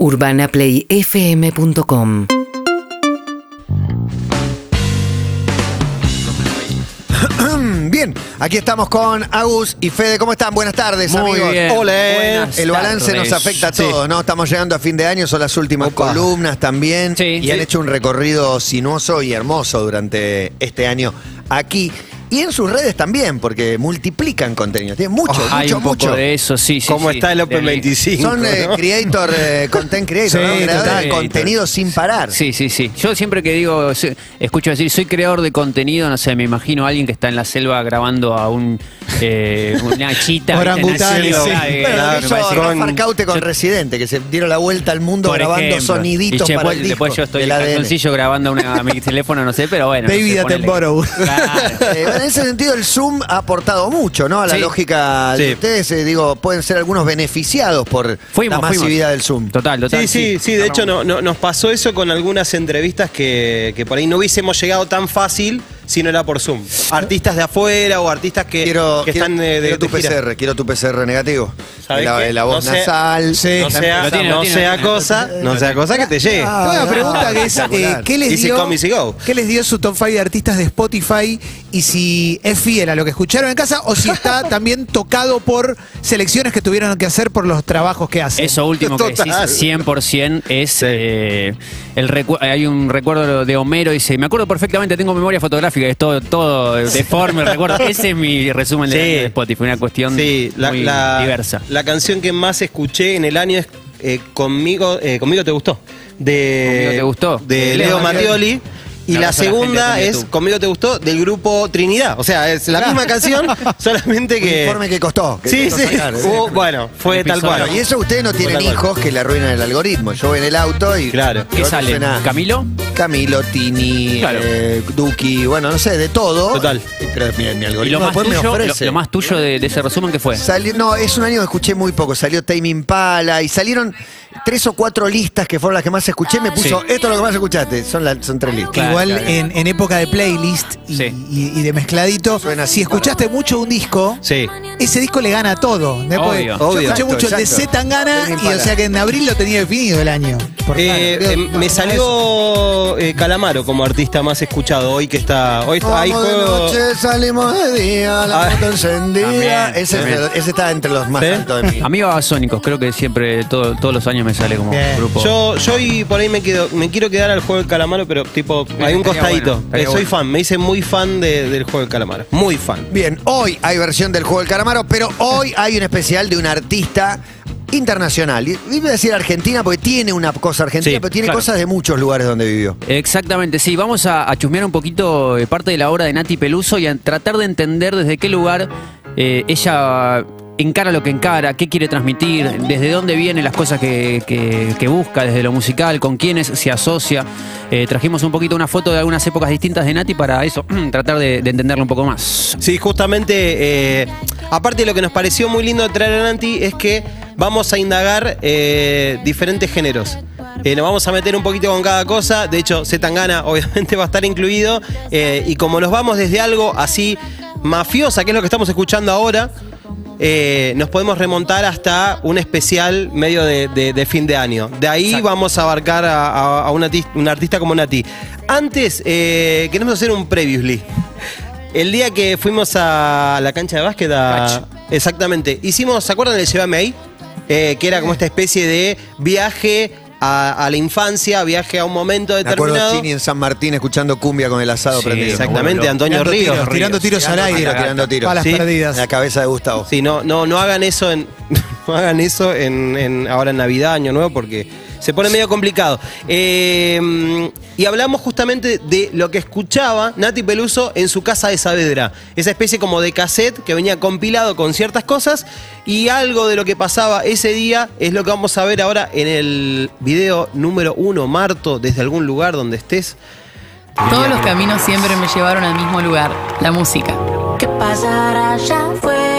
UrbanaPlayFM.com Bien, aquí estamos con Agus y Fede. ¿Cómo están? Buenas tardes, Muy amigos. bien. Hola. Buenas El balance tardes. nos afecta a Sí. todos, ¿no? Estamos llegando a fin de año, son las últimas columnas también. Sí. y Sí. han hecho un recorrido sinuoso y hermoso durante este año aquí. Y en sus redes también, porque multiplican contenido. Tienen mucho, Hay mucho, un poco mucho. de eso, sí, sí. ¿Cómo sí. está el Open Del- 25? Son eh, ¿no? creator, eh, content creator, Sí, ¿no? creadores total. de contenido sin parar. Sí, sí, sí. Yo siempre que digo, escucho decir, soy creador de contenido, no sé, me imagino a alguien que está en la selva grabando a un eh, una chita. Orangután, ¿viste? sí. Eh, Bueno, Claro, Rafa con- Arcaute con yo- Residente, que se dieron la vuelta al mundo por grabando ejemplo. soniditos Y para después, el disco después yo estoy en calzoncillo grabando una- a mi teléfono, no sé, pero bueno. no David sé, ponele- Attenborough. Claro. En ese sentido, el Zoom ha aportado mucho, ¿no? A la Sí. lógica de Sí. ustedes, eh, digo, pueden ser algunos beneficiados por Fuimos, la fuimos. masividad del Zoom. Total, total. Sí, sí, sí, de hecho no, no- nos pasó eso con algunas entrevistas que, que por ahí no hubiésemos llegado tan fácil si no era por Zoom. Artistas de afuera o artistas que, Quiero, que quiero- están de, de- quiero tu de gira. PCR, quiero tu PCR negativo. ¿Sabés La, qué? la voz No sé- nasal. Sí. No sea, Lo tiene, lo no tiene, sea cosa, no sea cosa que te llegue. Ah, una pregunta que es, eh. ¿qué, les dio, come, easy go. ¿qué les dio su top 5 de artistas de Spotify? Y si es fiel a lo que escucharon en casa o si está también tocado por selecciones que tuvieron que hacer por los trabajos que hacen. Eso último que decís, 100% es eh, el recu- hay un recuerdo de Homero dice, me acuerdo perfectamente, tengo memoria fotográfica, es todo todo deforme, recuerdo. Ese es mi resumen de, Sí. de Spotify, una cuestión Sí, la, muy la- diversa. la canción que más escuché en el año es eh, Conmigo, eh, Conmigo te gustó. De, ¿Conmigo te gustó? De De Leo Leo Mattioli. Y la segunda es. Conmigo te gustó del grupo Trinidad. O sea, es la misma canción, solamente que. informe que costó. que Sí, costó sí. sacar, ¿eh? Hubo- bueno, fue tal cual. Bueno, y eso ustedes no tienen tal cual. hijos que le arruinan el algoritmo. Yo voy en el auto y. Claro. ¿Qué sale? suena ¿Camilo? Camilo, Tini, Claro. eh, Duki, bueno, no sé, de todo. Total. Pero mi, mi Y algoritmo lo más después me tuyo, lo, ofrece. lo más tuyo de, de ese resumen, ¿qué fue? Salió- no, es un año que escuché muy poco. Salió Tame Impala y salieron tres o cuatro listas que fueron las que más escuché. Me puso, Sí. esto es lo que más escuchaste. Son, la- son tres listas. Claro, Igual claro. En, en época de playlist y, Sí. y- y de mezcladito, Suena así si escuchaste mucho un disco, Sí. ese disco le gana a todo. Después, Obvio. Yo Obvio. escuché Exacto, mucho el de exacto. Z Tangana y o Impala. sea que en abril lo tenía definido el año. Por Eh, claro, eh, creo- me salió eh, Calamaro como artista más escuchado hoy que está. Hoy está, Vamos de juego. noche, salimos de día, la Ah. moto encendida. También, ese, también. ese está entre los más ¿Sí? altos de mí. Amigo Babasónicos, creo que siempre, todo- todos los años me sale como Bien. grupo. Yo, yo y por ahí me quedo, me quiero quedar al juego del calamaro, pero tipo, hay un estaría costadito. bueno, estaría Eh, soy bueno. fan, me hice muy fan de- del juego del calamaro. Muy fan. Bien, hoy hay versión del juego del calamaro, pero hoy hay un especial de un artista internacional. Y y voy a decir Argentina porque tiene una cosa argentina, Sí, pero tiene claro. cosas de muchos lugares donde vivió. Exactamente, sí. Vamos a, a chusmear un poquito eh, parte de la obra de Nati Peluso y a tratar de entender desde qué lugar eh, ella encara lo que encara, qué quiere transmitir, desde dónde vienen las cosas que, que- busca, desde lo musical, con quiénes se asocia. Eh, trajimos un poquito una foto de algunas épocas distintas de Nati para eso, tratar de, de entenderlo un poco más. Sí, justamente, eh, aparte de lo que nos pareció muy lindo de traer a Nanti es que vamos a indagar eh, diferentes géneros. Nos vamos a meter un poquito con cada cosa. De hecho, Zetangana obviamente va a estar incluido. Y como nos vamos desde algo así mafiosa, que es lo que estamos escuchando ahora, eh, nos podemos remontar hasta un especial medio de, de- de fin de año. De ahí Exacto. vamos a abarcar a, a- a un, artis- un artista como Nati. Antes, eh, queremos hacer un previously. El día que fuimos a la cancha de básquet, a- exactamente, hicimos, ¿se acuerdan del Llévame ahí? Eh, que era como esta especie de viaje a, a la infancia, viaje a un momento Me acuerdo determinado. Chini en San Martín escuchando cumbia con el asado Sí, prendido. Exactamente, Bueno, Antonio tirando Ríos. tiros, tirando tiros al Tirando aire. tiros, tirando tiros. Balas Sí. perdidas. En la cabeza de Gustavo. Sí, no, no, no hagan eso en. No hagan eso en, en- ahora en Navidad, Año Nuevo, porque se pone medio complicado. Eh, y hablamos justamente de lo que escuchaba Nati Peluso en su casa de Saavedra. Esa especie como de cassette que venía compilado con ciertas cosas. Y algo de lo que pasaba ese día es lo que vamos a ver ahora en el video número uno, Marto, desde algún lugar donde estés. Todos los caminos siempre me llevaron al mismo lugar, la música. ¿Qué pasará allá afuera?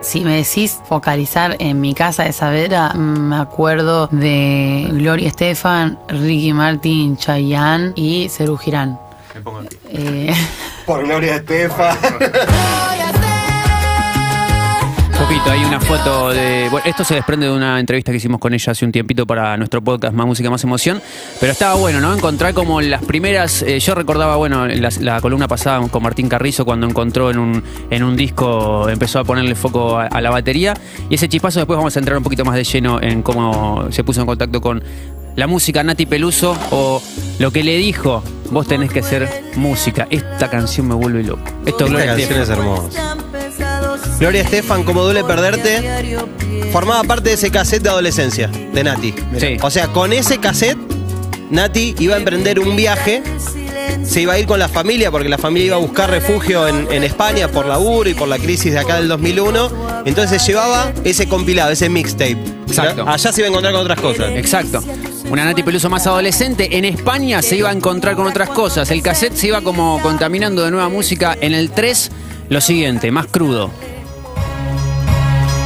Si me decís focalizar en mi casa de Saavedra, mm, me acuerdo de Gloria Estefan, Ricky Martin, Chayanne y Cerú Girán. Eh, Por Gloria Estefa. Hay una foto de. Bueno, esto se desprende de una entrevista que hicimos con ella hace un tiempito para nuestro podcast Más Música, Más Emoción. Pero estaba bueno, ¿no? Encontrar como las primeras. eh, yo recordaba, bueno, la, la columna pasada con Martín Carrizo cuando encontró en un, en un disco, empezó a ponerle foco a, a la batería. Y ese chispazo después vamos a entrar un poquito más de lleno en cómo se puso en contacto con la música Nati Peluso o lo que le dijo. Vos tenés que hacer música. Esta canción me vuelve loco. Esto Esta Gloria canción es hermosa. Gloria Estefan, como duele perderte, formaba parte de ese cassette de adolescencia de Nati. Sí. O sea, con ese cassette, Nati iba a emprender un viaje. Se iba a ir con la familia porque la familia iba a buscar refugio en, en España por laburo y por la crisis de acá del 2001. Entonces llevaba ese compilado, ese mixtape. Exacto. Allá se iba a encontrar con otras cosas. Exacto. Una Nati Peluso más adolescente. En España se iba a encontrar con otras cosas. El cassette se iba como contaminando de nueva música. En el 3, lo siguiente, más crudo.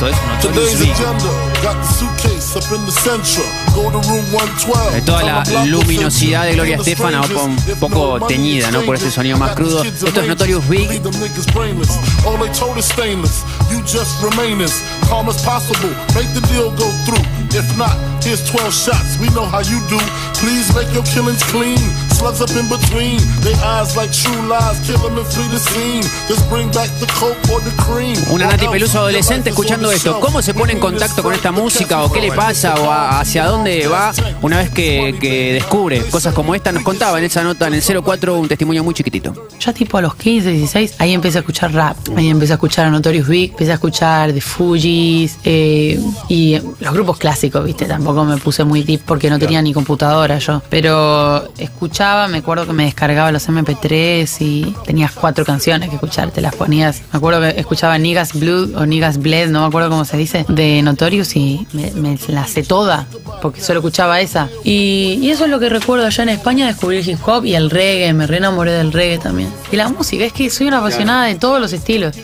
Todo eso Notorious Today's Big. agenda got the suitcase up in the central. Go to room 112. De toda la luminosidad de Gloria Estefan, un po- un poco teñida, ¿no? Por ese sonido más crudo. Esto es Notorious Big. Leave them niggas brainless. All they told is stainless. You just remain as calm as possible. Make the deal go through. If not, here's 12 shots. We know how you do. Please make your killings clean. Slugs up in between. They eyes like true lies. Kill and flee the scene. Just bring back the coke or the cream. Una Nati Peluso adolescente escuchando esto. ¿Cómo se pone en contacto con esta música o qué le pasa o a- hacia dónde va una vez que, que descubre cosas como esta? Nos contaba en esa nota en el 04 un testimonio muy chiquitito. Ya tipo a los 15, 16, ahí empecé a escuchar rap. Ahí empecé a escuchar a Notorious Big, empecé a escuchar The Fugees eh, y los grupos clásicos, ¿viste? Tampoco me puse muy deep porque no tenía ni computadora yo. Pero escuchaba, me acuerdo que me descargaba los MP3 y tenías cuatro canciones que escuchar, te las ponías. Me acuerdo que escuchaba Niggas Blood o Niggas Bled, no me acuerdo cómo se dice, de Notorious y me, me la sé toda porque solo escuchaba esa. Y, y eso es lo que recuerdo allá en España, descubrí el hip hop y el reggae, me re enamoré del reggae también. Y la música, es que soy una apasionada de todos los estilos.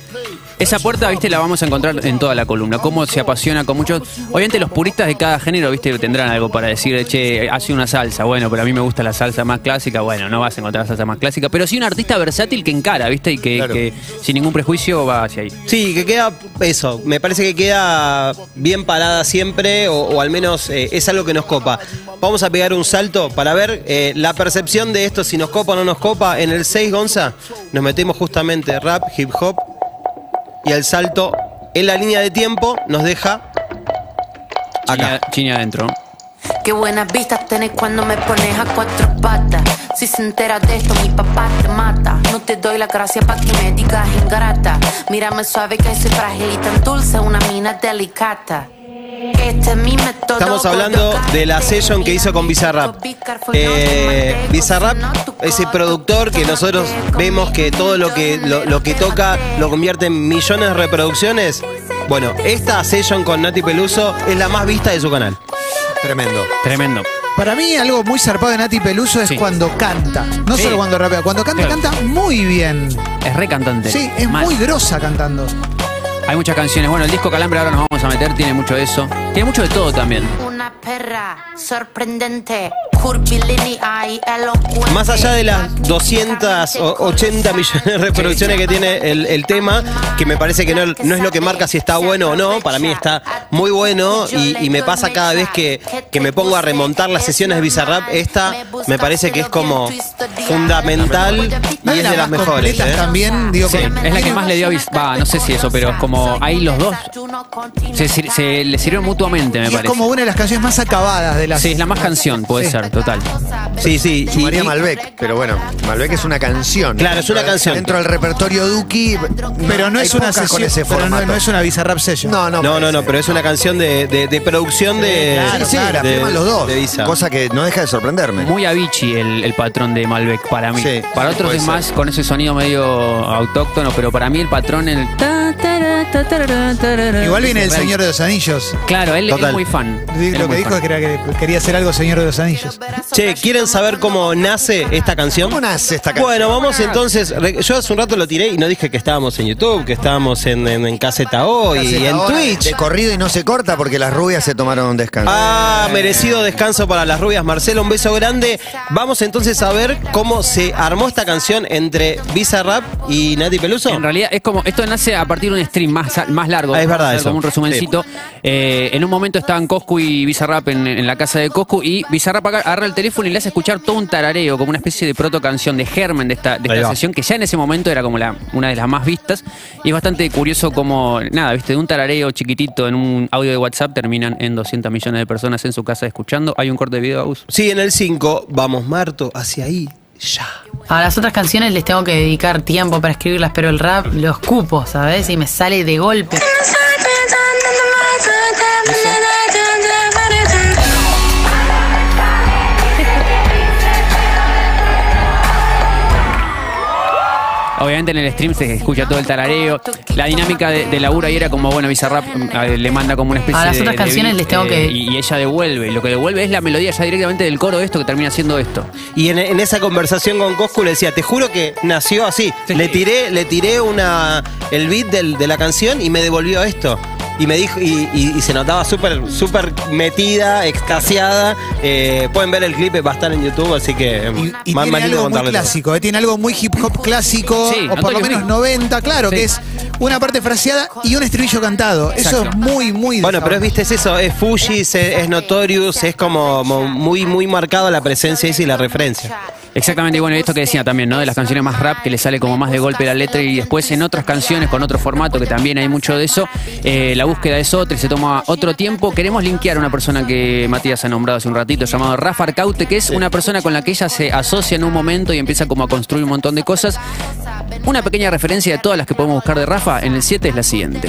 Esa puerta, viste, la vamos a encontrar en toda la columna. Cómo se apasiona con muchos. Obviamente, los puristas de cada género, viste, tendrán algo para decir, che, hace una salsa. Bueno, pero a mí me gusta la salsa más clásica. Bueno, no vas a encontrar la salsa más clásica. Pero sí un artista versátil que encara, viste, y que, Claro. que sin ningún prejuicio va hacia ahí. Sí, que queda eso. Me parece que queda bien parada siempre, o, o al menos eh, es algo que nos copa. Vamos a pegar un salto para ver eh, la percepción de esto, si nos copa o no nos copa. En el 6, Gonza, nos metemos justamente rap, hip hop, y el salto en la línea de tiempo nos deja acá. Chini adentro. Qué buenas vistas tenés cuando me pones a cuatro patas. Si se entera de esto, mi papá te mata. No te doy la gracia para que me digas ingrata. Mírame suave que soy frágil y tan dulce, una mina delicata. Este. Estamos hablando de la session que hizo con Bizarrap. Eh, Bizarrap, ese productor que nosotros vemos que todo lo que, lo, lo que toca lo convierte en millones de reproducciones. Bueno, esta session con Nati Peluso es la más vista de su canal. Tremendo. Tremendo. Para mí, algo muy zarpado de Nati Peluso es Sí. cuando canta. No Sí. solo cuando rapea. Cuando canta, Claro. canta muy bien. Es re cantante. Sí, es Mal. muy grosa cantando. Hay muchas canciones. Bueno, el disco Calambre ahora nos vamos a meter, tiene mucho de eso. Tiene mucho de todo también. Una perra sorprendente. Más allá de las 280 millones de reproducciones que tiene el, el tema, que me parece que no, no es lo que marca si está bueno o no, para mí está muy bueno y, y me pasa cada vez que, que me pongo a remontar las sesiones de Bizarrap, esta me parece que es como fundamental y es de las mejores. ¿eh? también, digo, Sí, es la que más le dio a no sé si eso, pero es como ahí los dos se, sir- se le sirvieron mutuamente, me y es parece. como una de las canciones más acabadas de las. Sí, es la más canción, puede Sí. ser, total. Sí, sí. María y- Malbec, pero bueno, Malbec es una canción. Claro, es una canción. Dentro del repertorio Duki. Pero no es una sesión. ese pero no, es una Bizarrap session. No, no. No, no, no, pero es una canción de, de- de producción de. Sí, sí, la de- firman los dos. de Visa. Cosa que no deja de sorprenderme. Muy Avicii el, el patrón de Malbec para mí. Sí, para otros es ser. más con ese sonido medio autóctono, pero para mí el patrón el Igual viene el. Señor de los Anillos. Claro, él Total. es muy fan. Lo Él que muy dijo fan. es que, era que quería hacer algo Señor de los Anillos. Che, ¿quieren saber cómo nace esta canción? ¿Cómo nace esta canción? Bueno, vamos entonces. re- Yo hace un rato lo tiré y no dije que estábamos en YouTube, que estábamos en, en, en Caseta Hoy y en Ahora, Twitch. De corrido y no se corta porque las rubias se tomaron un descanso. Ah, merecido descanso para las rubias. Marcelo, un beso grande. Vamos entonces a ver cómo se armó esta canción entre Visa Rap y Nati Peluso. En realidad es como, esto nace a partir de un stream. Más, más largo. Ah, es verdad eso. Como un resumencito. Eh, en un momento estaban Coscu y Bizarrap en, en la casa de Coscu y Bizarrap aga- agarra el teléfono y le hace escuchar todo un tarareo, como una especie de proto canción de germen de esta, de esta sesión, que ya en ese momento era como la, una de las más vistas. Y es bastante curioso como, nada, viste, de un tarareo chiquitito en un audio de WhatsApp terminan en 200 millones de personas en su casa escuchando. Hay un corte de video, Agus. Sí, en el 5, vamos Marto, hacia ahí, ya. A las otras canciones les tengo que dedicar tiempo para escribirlas, pero el rap lo escupo, ¿sabes? Y me sale de golpe. Obviamente en el stream se escucha todo el tarareo. La dinámica de, de laburo ahí era como, bueno, Bizarrap mm, eh, le manda como una especie A las de- otras de canciones beat, les tengo que- Y, y ella devuelve. Lo que devuelve es la melodía ya directamente del coro de esto que termina siendo esto. Y en, en esa conversación con Coscu le decía, te juro que nació así. Sí. Le tiré, le tiré una, el beat del- de la canción y me devolvió esto. Y me dijo, y, y- y se notaba súper, súper metida, extasiada. Eh, pueden ver el clip, va a estar en YouTube, así que Y, y más, tiene más lindo algo muy clásico, eh, tiene algo muy hip hop clásico, Sí, o por lo menos Big. 90, claro, Sí. que es una parte fraseada y un estribillo cantado. Eso es muy, muy. Bueno, pero es, viste, es eso, es Fujis, es, es Notorious, es como, como muy, muy marcado la presencia y la referencia. Exactamente, y bueno, esto que decía también, ¿no? De las canciones más rap que le sale como más de golpe la letra y después en otras canciones con otro formato que también hay mucho de eso, eh, la búsqueda es otra y se toma otro tiempo. Queremos linkear a una persona que Matías ha nombrado hace un ratito, llamado Rafa Arcaute, que es una persona con la que ella se asocia en un momento y empieza como a construir un montón de cosas. Una pequeña referencia de todas las que podemos buscar de Rafa en el 7 es la siguiente.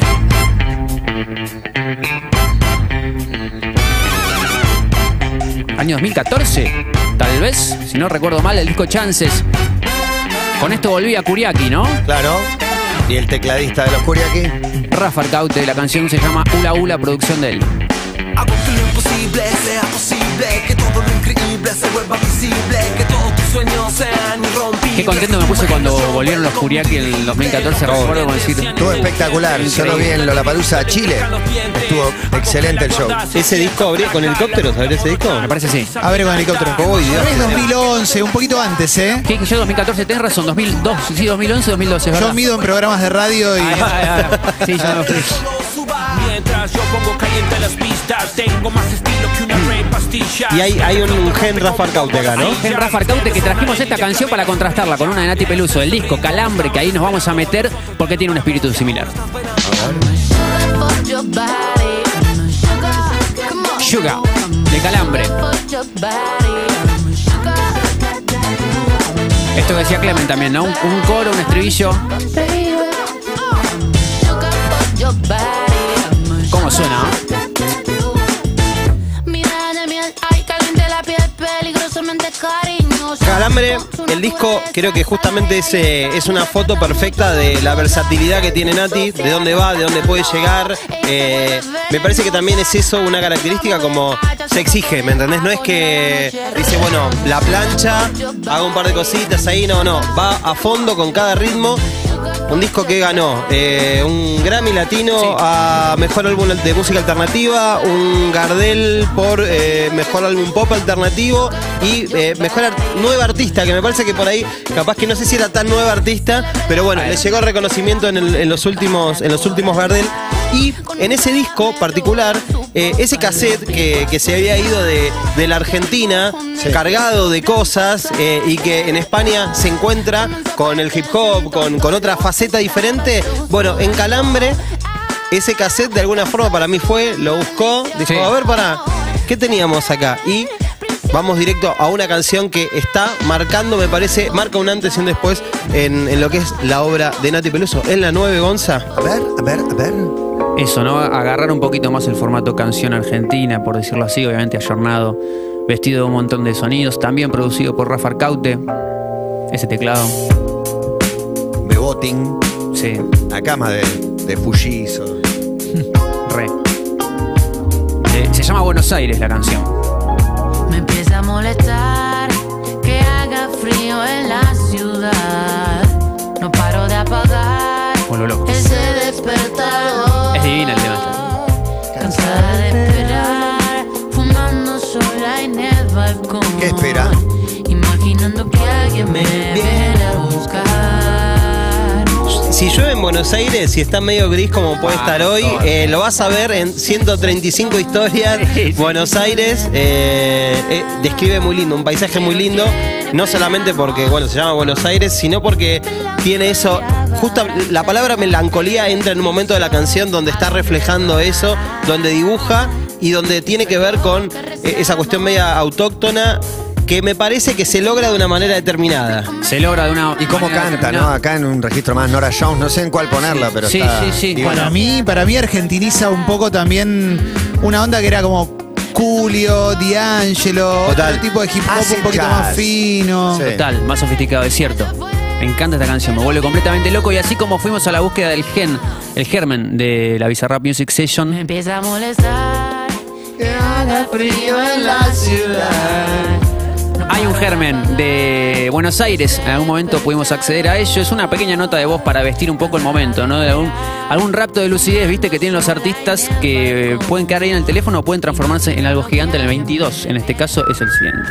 Año 2014, tal vez, si no recuerdo mal, el disco Chances. Con esto volví a Kuriaki, ¿no? Claro. Y el tecladista de los Kuriaki. Rafa Arcaute, la canción se llama Ula Ula, producción de él. Hago que lo imposible sea posible, que todo lo increíble se vuelva visible, que Qué contento me puse cuando volvieron los Kuriaki en el 2014, recuerdo como decir... Estuvo espectacular. Yo lo vi en Lollapalooza, Chile. Estuvo excelente el show. ¿Ese disco habría con helicópteros? ¿Habría ese disco? Me parece sí. A ver con el helicóptero. Uy, Dios. Es 2011, un poquito antes, ¿eh? ¿Qué? Yo 2014, tenés razón, 2002, sí, 2011, 2012, ¿verdad? Yo mido en programas de radio y. Ay, ay, ay. Sí, yo me fui. Mientras yo pongo caliente las pistas, tengo más estilo que una rey pastilla. Y hay, hay un, un gen Rafa Arcaute acá, ¿no? En Rafa Arcaute que trajimos esta canción para contrastarla con una de Nati Peluso, el disco Calambre, que ahí nos vamos a meter porque tiene un espíritu similar. Sugar, de Calambre. Esto que decía Clemen también, ¿no? Un, un coro, un estribillo. ¿Cómo suena? Calambre, el disco creo que justamente es, eh, es una foto perfecta de la versatilidad que tiene Nati, de dónde va, de dónde puede llegar. Eh, me parece que también es eso una característica como se exige, ¿me entendés? No es que dice, bueno, la plancha, hago un par de cositas ahí, no, no, va a fondo con cada ritmo. Un disco que ganó eh, un Grammy Latino a Mejor Álbum de Música Alternativa, un Gardel por eh, Mejor Álbum Pop Alternativo y eh, Mejor Nueva Artista, que me parece que por ahí, capaz que no sé si era tan nueva artista, pero bueno, le llegó reconocimiento en, el- en los, últimos, en los últimos Gardel. Y en ese disco particular, eh, ese cassette que, que se había ido de, de la Argentina, cargado de cosas, eh, y que en España se encuentra con el hip hop, con, con otra faceta diferente, bueno, en Calambre, ese cassette de alguna forma para mí fue, lo buscó, dijo, Sí. a ver, para, ¿qué teníamos acá? Y vamos directo a una canción que está marcando, me parece, marca un antes y un después en, en lo que es la obra de Nati Peluso, en la 9 Gonza. A ver, a ver, a ver. Eso, ¿no? Agarrar un poquito más el formato canción argentina, por decirlo así, obviamente ayornado, vestido de un montón de sonidos, también producido por Rafa Arcaute. Ese teclado, Beboting. sí, La cama de, de Fujizo. re. Eh, se llama Buenos Aires la canción. Me empieza a molestar que haga frío en la ciudad. No paro de apagar lo loco. ese despertador. Es divina el tema. Cansada de esperar, fumando sola en el balcón. ¿Qué espera? Imaginando que alguien me viene a buscar. Si llueve en Buenos Aires, si está medio gris como puede Ah, estar hoy, eh, lo vas a ver en 135 historias. Buenos Aires eh, eh, describe muy lindo, un paisaje muy lindo. No solamente porque bueno, se llama Buenos Aires, sino porque tiene eso. Justo la palabra melancolía entra en un momento de la canción donde está reflejando eso, donde dibuja y donde tiene que ver con esa cuestión media autóctona que me parece que se logra de una manera determinada. Se logra de una. Y cómo manera canta, ¿no? determinada. Acá en un registro más Nora Jones, no sé en cuál ponerla, pero Sí, está sí, sí. divina. Para mí, para mí argentiniza un poco también una onda que era como Julio, D'Angelo, Total. otro tipo de hip hop Hace un poquito jazz. más fino. Sí. Total, más sofisticado, es cierto. Me encanta esta canción, me vuelve completamente loco. Y así como fuimos a la búsqueda del gen, el germen de la Bizarrap Music Me Session, empieza a molestar que haga frío en la ciudad. Hay un germen de Buenos Aires. En algún momento pudimos acceder a ello. Es una pequeña nota de voz para vestir un poco el momento, ¿no? Algún, algún rapto de lucidez, viste, que tienen los artistas que pueden quedar ahí en el teléfono o pueden transformarse en algo gigante en el 22. En este caso es el siguiente.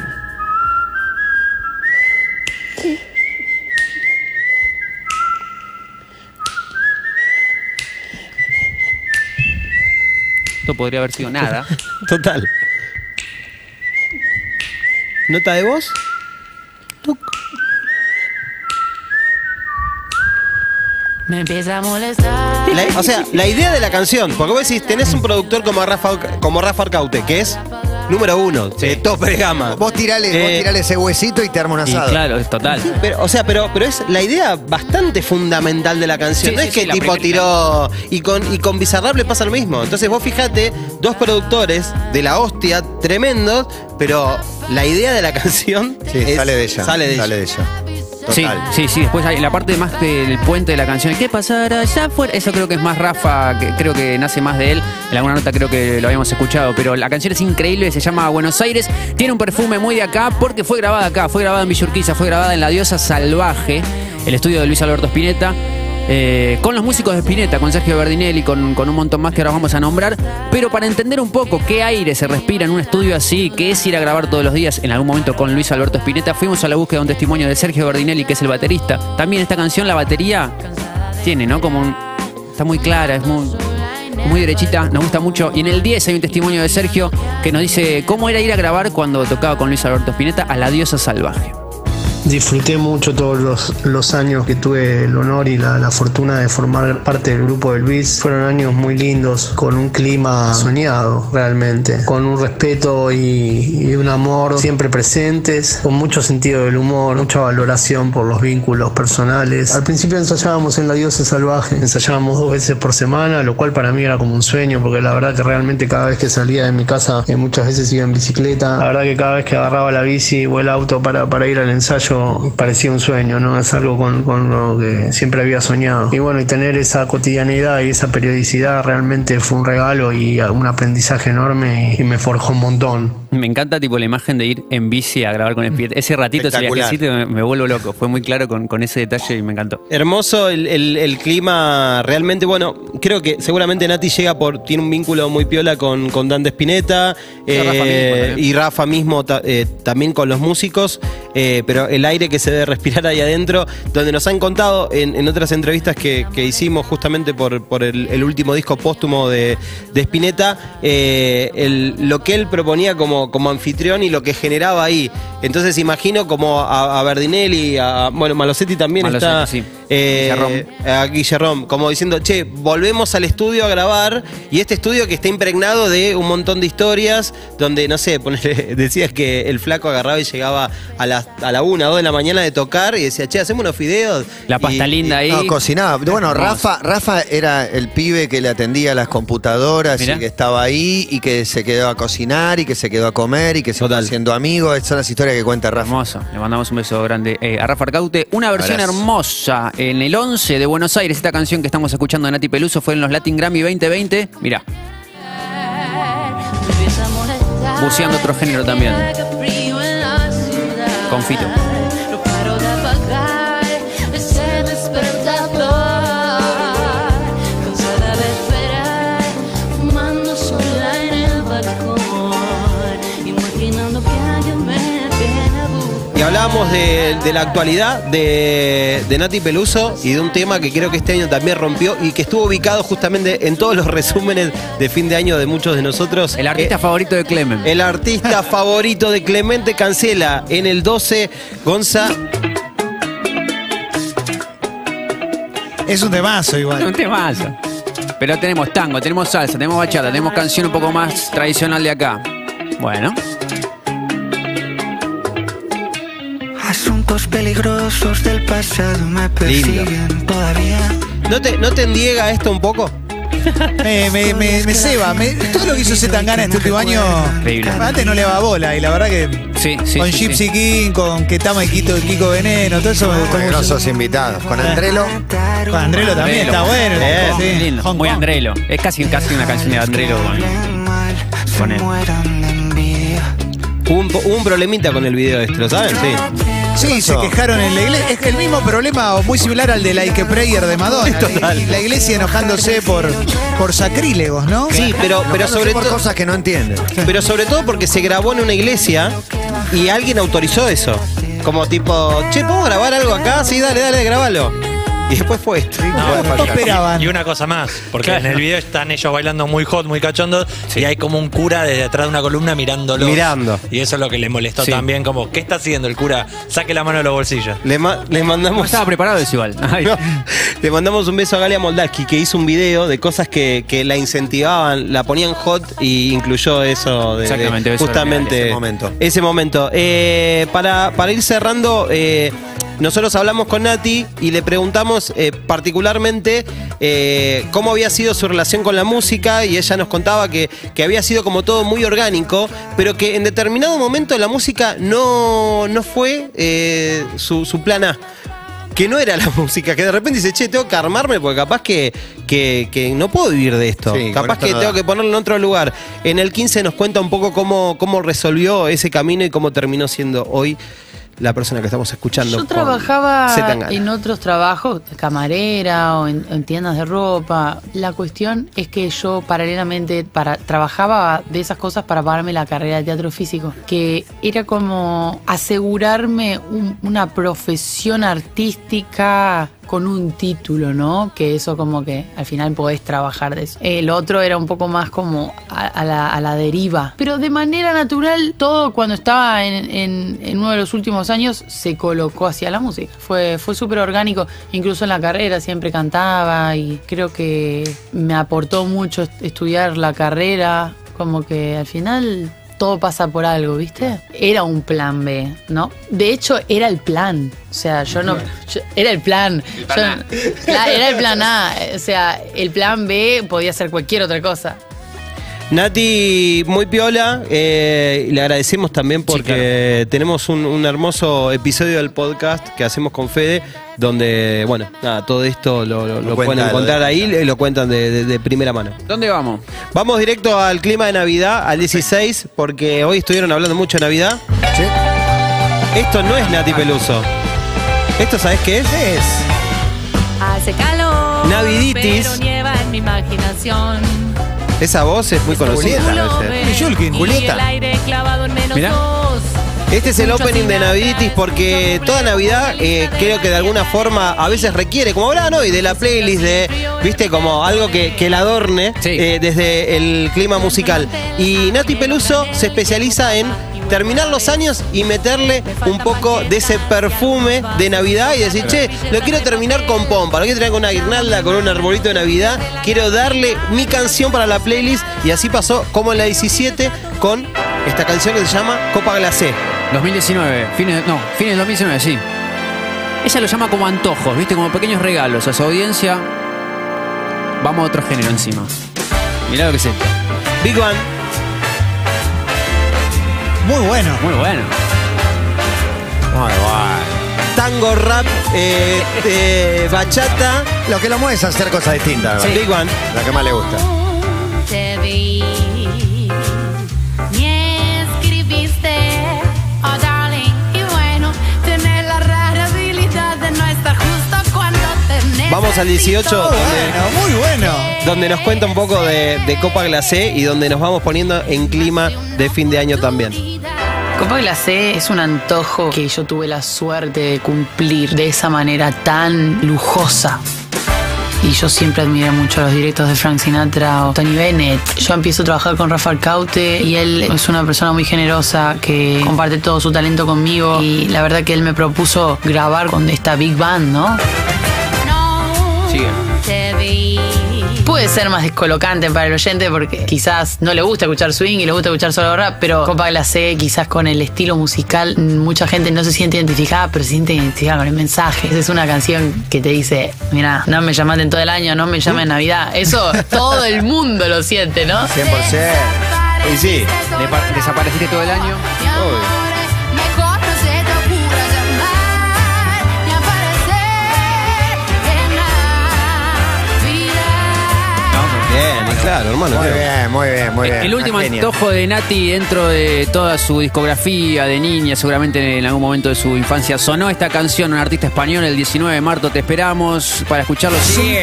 Esto podría haber sido nada. Total. ¿Nota de voz? Me empieza a molestar. La- o sea, la idea de la canción, porque vos decís, tenés un productor como Rafa, como Rafa Arcaute, que es número uno, de tope de gama. Vos tirale, vos Eh, tirale ese huesito y te arma un Y asado. claro, es total. Pero, o sea, pero, pero es la idea bastante fundamental de la canción. Sí, no sí, es que sí, la tipo primera- tiró. Y con, y con Bizarrap le pasa lo mismo. Entonces vos fijate, dos productores de la hostia, tremendos, pero la idea de la canción. Sí, es- sale de ella. Sale de ella. Sí, sí, sí. Después hay la parte más del puente de la canción. ¿Qué pasará allá afuera? Eso creo que es más Rafa, que creo que nace más de él. En alguna nota creo que lo habíamos escuchado. Pero la canción es increíble, se llama Buenos Aires. Tiene un perfume muy de acá porque fue grabada acá. Fue grabada en Villurquiza, fue grabada en La Diosa Salvaje, el estudio de Luis Alberto Spinetta. Eh, con los músicos de Spinetta, con Sergio Bardinelli, con, con un montón más que ahora vamos a nombrar. Pero para entender un poco qué aire se respira en un estudio así, qué es ir a grabar todos los días, en algún momento con Luis Alberto Spinetta, fuimos a la búsqueda de un testimonio de Sergio Bardinelli, que es el baterista. También esta canción, la batería, tiene, ¿no? Como un- Está muy clara, es muy, muy derechita, nos gusta mucho. Y en el 10 hay un testimonio de Sergio que nos dice cómo era ir a grabar cuando tocaba con Luis Alberto Spinetta a La Diosa Salvaje. Disfruté mucho todos los, los años que tuve el honor y la, la fortuna de formar parte del grupo de Luis. Fueron años muy lindos, con un clima soñado realmente, con un respeto y, y un amor siempre presentes, con mucho sentido del humor, mucha valoración por los vínculos personales. Al principio ensayábamos en La Diosa Salvaje, ensayábamos dos veces por semana, lo cual para mí era como un sueño, porque la verdad que realmente cada vez que salía de mi casa, eh, muchas veces iba en bicicleta, la verdad que cada vez que agarraba la bici o el auto para, para ir al ensayo parecía un sueño, ¿no? Es algo con, con lo que siempre había soñado. Y bueno, y tener esa cotidianidad y esa periodicidad realmente fue un regalo y un aprendizaje enorme y, y me forjó un montón. Me encanta tipo la imagen de ir en bici a grabar con Spinetta. Ese ratito, ese viajecito me, me vuelvo loco. Fue muy claro con, con ese detalle y me encantó. Hermoso el, el- el clima, realmente, bueno, creo que seguramente Nati llega por, tiene un vínculo muy piola con, con Dante Spinetta Rafa mismo y Rafa mismo ta- eh, también con los músicos, eh, pero el aire que se debe respirar ahí adentro, donde nos han contado en, en otras entrevistas que, que hicimos justamente por, por el, el último disco póstumo de, de Spinetta, eh, lo que él proponía como, como anfitrión y lo que generaba ahí. Entonces imagino como a, a Berdinelli, a, bueno, Malosetti también está... Eh, a Guillerrom, como diciendo, che, volvemos al estudio a grabar y este estudio que está impregnado de un montón de historias donde, no sé, ponele- decías que el flaco agarraba y llegaba a la, a la una, dos de la mañana de tocar y decía, che, hacemos unos videos. La pasta Y- linda ahí. No, cocinaba. Bueno. Rafa, Rafa era el pibe que le atendía a las computadoras Mirá. y que estaba ahí y que se quedó a cocinar y que se quedó a comer y que se Total. fue haciendo amigos. Esas son las historias que cuenta Rafa. Hermoso, le mandamos un beso grande eh, a Rafa Arcaute. Una versión Abrazo. hermosa en el 11 de Buenos Aires. Esta canción que estamos escuchando de Nati Peluso fue en los Latin Grammy 2020. Mirá, buceando otro género también. Con hablábamos de, de la actualidad de, de Nati Peluso y de un tema que creo que este año también rompió y que estuvo ubicado justamente en todos los resúmenes de fin de año de muchos de nosotros. El artista Eh, favorito de Clemen. el artista favorito de Clemente Cancela en el 12, Gonza. Es un temazo igual. Un temazo. Pero tenemos tango, tenemos salsa, tenemos bachata, tenemos canción un poco más tradicional de acá. Bueno, Asuntos peligrosos del pasado me persiguen todavía. ¿No te, ¿No te endiega esto un poco? Me, me, me, me ceba. Me- todo lo que hizo Z Tangana este último año. Increíble. Antes no le daba bola. Y la verdad que. sí, sí. con sí, Gypsy sí. King, con Ketama y Quito, Kiko Veneno, todo eso me gustó mucho. grosos invitados. Con Andrelo. Con Andrelo también, Andrelo. está bueno. Bien, sí. Lindo, Hong muy. Andrelo. Es casi, casi una canción de Andrelo. Se Con él. Hubo un, un problemita con el video este, ¿lo saben? Sí. Sí, se quejaron en la iglesia. Es que el mismo problema, o muy similar al de Like a Prayer de Madonna. Total. La iglesia enojándose por, por sacrílegos, ¿no? Sí, pero, pero Enojándose sobre por todo. cosas que no entienden. Pero sobre todo porque se grabó en una iglesia y alguien autorizó eso. Como tipo, che, ¿puedo grabar algo acá? Sí, dale, dale, grabalo. Y después fue esto. No puede ¿Cómo fallar. esperaban? Y una cosa más, porque Claro. en el video están ellos bailando muy hot, muy cachondos, y hay como un cura desde atrás de una columna mirándolo. Mirando. Y eso es lo que le molestó Sí. también, como, ¿qué está haciendo el cura? Saque la mano de los bolsillos. Le, ma- le No mandamos. estaba preparado eso igual. No, le mandamos un beso a Galia Moldaski que hizo un video de cosas que, que la incentivaban, la ponían hot y incluyó eso de, Exactamente, justamente ese momento. ese momento. Eh, para, para ir cerrando, eh, nosotros hablamos con Nati y le preguntamos eh, particularmente eh, cómo había sido su relación con la música y ella nos contaba que, que había sido como todo muy orgánico, pero que en determinado momento la música no, no fue eh, su, su plan A que no era la música, que de repente dice, che, tengo que armarme porque capaz que, que, que no puedo vivir de esto. Sí, capaz esto que no tengo da. que ponerlo en otro lugar. En el 15 nos cuenta un poco cómo, cómo resolvió ese camino y cómo terminó siendo hoy la persona que estamos escuchando. Yo trabajaba en otros trabajos, camarera o en, en tiendas de ropa. La cuestión es que yo paralelamente para, trabajaba de esas cosas para pagarme la carrera de teatro físico, que era como asegurarme un- una profesión artística con un título, ¿no? Que eso como que al final podés trabajar de eso. El otro era un poco más como a, la, a la deriva. Pero de manera natural, todo cuando estaba en, uno de los últimos años se colocó hacia la música. Fue, fue súper orgánico. Incluso en la carrera siempre cantaba y creo que me aportó mucho est- estudiar la carrera. Como que al final todo pasa por algo, ¿viste? Era un plan B, ¿no? De hecho, era el plan. O sea, yo no. yo- era el plan. Yo- era el plan A. O sea, el plan B podía ser cualquier otra cosa. Nati, muy piola, eh, le agradecemos también porque tenemos un, un hermoso episodio del podcast que hacemos con Fede, donde, bueno, nada, todo esto lo, lo- lo cuenta pueden encontrar ahí y lo cuentan de, de- de primera mano. ¿Dónde vamos? Vamos directo al clima de Navidad, al 16, porque hoy estuvieron hablando mucho de Navidad. ¿Sí? Esto no es Nati Peluso. ¿Esto sabes qué es? Es. Hace calor. Naviditis. Pero nieva en mi imaginación. Esa voz es muy conocida. Julieta. a veces. Julkin. Y Julieta. el aire clavado en menos Mirá. dos. Este es el Mucho opening de Naviditis porque toda Navidad eh, creo que de alguna forma a veces requiere, como ahora no, y de la playlist de, viste, como algo que, que la adorne Sí. eh, desde el clima musical. Y Nati Peluso se especializa en terminar los años y meterle un poco de ese perfume de Navidad y decir, che, lo quiero terminar con pompa, lo quiero terminar con una guirnalda, con un arbolito de Navidad, quiero darle mi canción para la playlist y así pasó como en la 17 con esta canción que se llama Copa Glacé. 2019, fines, no, fines del 2019, sí. Ella lo llama como antojos, ¿viste? Como pequeños regalos a su audiencia. Vamos a otro género encima. Mirá lo que es esto. Big Bang. Muy bueno. Muy bueno. tango, rap, eh, eh, bachata, Lo que lo mueve es hacer cosas distintas. Big One. La que más le gusta. Te vi, me escribiste, oh darling, y bueno, tener la rara habilidad de no estar justo cuando te Vamos al 18, necesito. donde, Bueno, muy bueno. donde nos cuenta un poco de, de Copa Glacé y donde nos vamos poniendo en clima de fin de año también. Copa Glacé es un antojo que yo tuve la suerte de cumplir de esa manera tan lujosa. Y yo siempre admiré mucho los directos de Frank Sinatra o Tony Bennett. Yo empiezo a trabajar con Rafael Caute y él es una persona muy generosa que comparte todo su talento conmigo. Y la verdad que él me propuso grabar con esta big band, ¿no? Sigue. Puede ser más descolocante para el oyente porque quizás no le gusta escuchar swing y le gusta escuchar solo rap, pero Copa Glacé quizás con el estilo musical mucha gente no se siente identificada, pero se siente identificada con el mensaje. Esa es una canción que te dice, mira, no me llamaste en todo el año, no me llames en Navidad. Eso todo el mundo lo siente, ¿no? 100%. Y sí. Desapareciste todo el año. Claro, hermano. Muy claro. bien, muy bien, muy bien. El último antojo de Nati dentro de toda su discografía de niña, seguramente en algún momento de su infancia sonó esta canción, un artista español, el 19 de marzo te esperamos para escucharlo. Sí.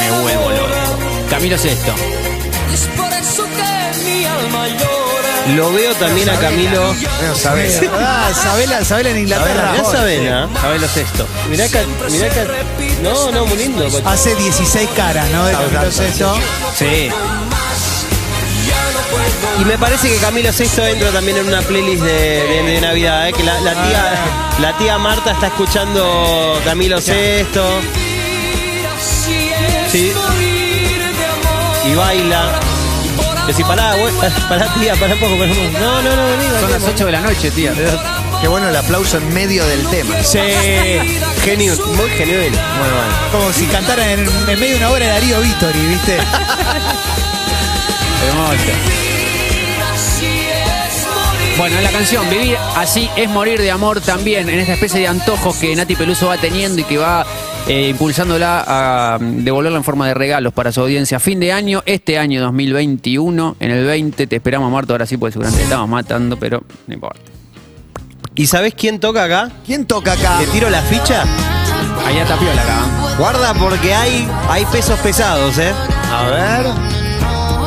Me vuelvo loco. Camilo Sesto. Es por eso que mi alma llora. Lo veo también a Camilo. Ah, Sabela, Sabela en Inglaterra. Mirá Sabela. Camilo Sesto. Mirá acá, mirá acá. No, no, muy lindo. Pacho. Hace 16 caras, ¿no? De Camilo Sesto. Sí. Y me parece que Camilo Sexto entra también en una playlist de, de- de Navidad, ¿eh? que la, la tía, la tía Marta está escuchando Camilo Sexto Sí. y baila. Decís, pará, güey, pará, tía, pará un poco, pará un poco. No, no, no, vení, Son las 8 de la noche, tía. Qué bueno el aplauso en medio del tema. Sí, genio, muy genuino. Muy bueno. Como si cantaran en, en medio de una obra de Darío Vittori, ¿viste? Bueno, en la canción Vivir así es morir de amor también, en esta especie de antojos que Nati Peluso va teniendo y que va eh, impulsándola a mm, devolverla en forma de regalos para su audiencia. Fin de año, este año 2021, en el 20, te esperamos, Marta, ahora sí, porque seguramente te estamos matando, pero no importa. ¿Y sabés quién toca acá? ¿Quién toca acá? ¿Le tiro la ficha? Allá tapiola acá. ¿eh? Guarda porque hay, hay pesos pesados, ¿eh? A ver.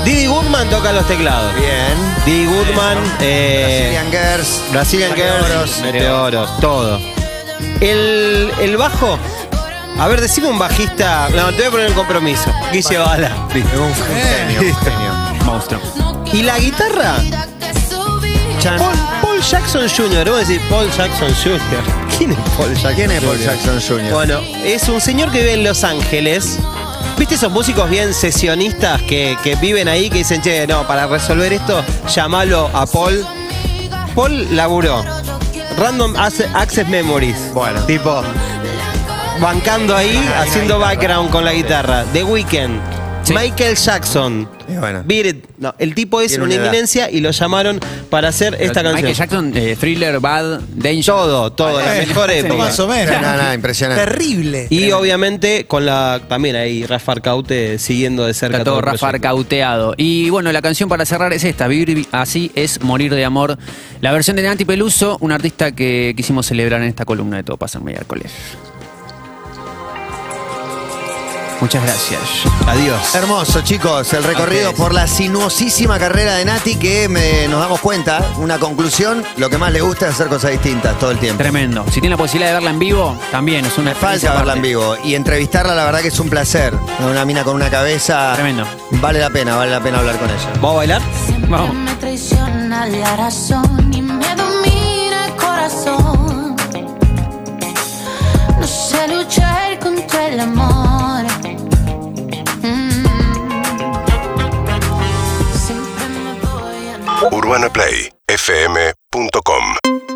Didi Goodman toca los teclados. Bien. Didi Goodman, eh, Brazilian Girls. Brazilian Girls, Meteoros. Meteoros, todo. El, el bajo. A ver, decime un bajista. No, te voy a poner en compromiso. Guille Bala. Un genio, un genio. Monstruo. ¿Y la guitarra? Chan. Paul, Paul Jackson Jr. Vos decís Paul Jackson Jr. ¿Quién es Paul Jackson ¿Quién es Paul Jr.? Jackson Jr.? Bueno, es un señor que vive en Los Ángeles. ¿Viste esos músicos bien sesionistas que, que viven ahí que dicen, che, no, para resolver esto, llamalo a Paul? Paul laburó. Random Access Memories. Bueno. Tipo, bancando ahí, haciendo background con la guitarra. The Weeknd. Sí. Michael Jackson. Bueno. Beat. No, el tipo es Tiene una una eminencia y lo llamaron para hacer esta Michael canción. Jackson, eh, Thriller, Bad, Danger. Todo, todo, la mejor época. Más o menos. No, no, impresionante. Terrible. Y obviamente con la también ahí Rafa Arcaute siguiendo de cerca Está todo el Rafa arcauteado. Y bueno, la canción para cerrar es esta, Vivir así es morir de amor. La versión de Nati Peluso, un artista que quisimos celebrar en esta columna de Todo pasa en miércoles. Muchas gracias. Adiós. Hermoso, chicos, el recorrido por la sinuosísima carrera de Nati que me- nos damos cuenta, una conclusión, lo que más le gusta es hacer cosas distintas todo el tiempo. Tremendo. Si tiene la posibilidad de verla en vivo, también es una Falta verla en vivo y entrevistarla la verdad que es un placer. Una mina con una cabeza... Tremendo. Vale la pena, vale la pena hablar con ella. ¿Vamos a bailar? Vamos. Me traiciona la razón y me domina el corazón. No sé luchar contra el amor. UrbanaPlayFM.com